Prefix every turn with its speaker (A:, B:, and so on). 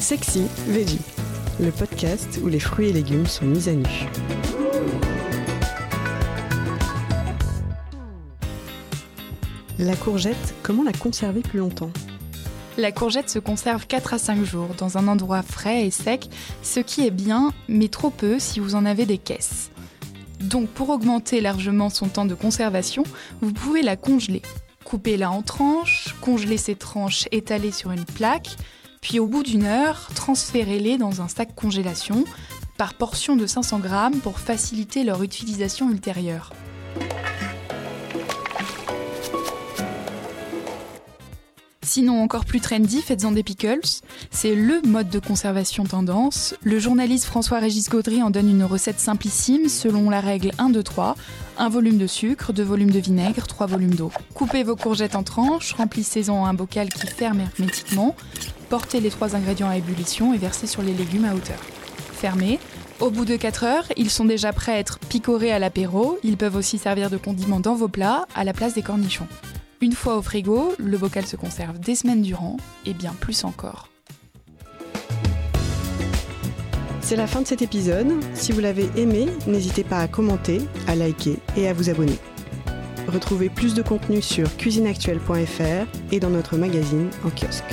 A: Sexy Veggie, le podcast où les fruits et légumes sont mis à nu. La courgette, comment la conserver plus longtemps?
B: La courgette se conserve 4 à 5 jours dans un endroit frais et sec, ce qui est bien, mais trop peu si vous en avez des caisses. Donc pour augmenter largement son temps de conservation, vous pouvez la congeler. Coupez-la en tranches, congelez ces tranches étalées sur une plaque, puis au bout d'une heure, transférez-les dans un sac congélation par portion de 500 grammes pour faciliter leur utilisation ultérieure. Sinon, encore plus trendy, faites-en des pickles. C'est le mode de conservation tendance. Le journaliste François-Régis Gaudry en donne une recette simplissime selon la règle 1, 2, 3. Un volume de sucre, deux volumes de vinaigre, trois volumes d'eau. Coupez vos courgettes en tranches, remplissez-en un bocal qui ferme hermétiquement. Portez les trois ingrédients à ébullition et versez sur les légumes à hauteur. Fermez. Au bout de 4 heures, ils sont déjà prêts à être picorés à l'apéro. Ils peuvent aussi servir de condiment dans vos plats à la place des cornichons. Une fois au frigo, le bocal se conserve des semaines durant et bien plus encore.
A: C'est la fin de cet épisode. Si vous l'avez aimé, n'hésitez pas à commenter, à liker et à vous abonner. Retrouvez plus de contenu sur cuisineactuelle.fr et dans notre magazine en kiosque.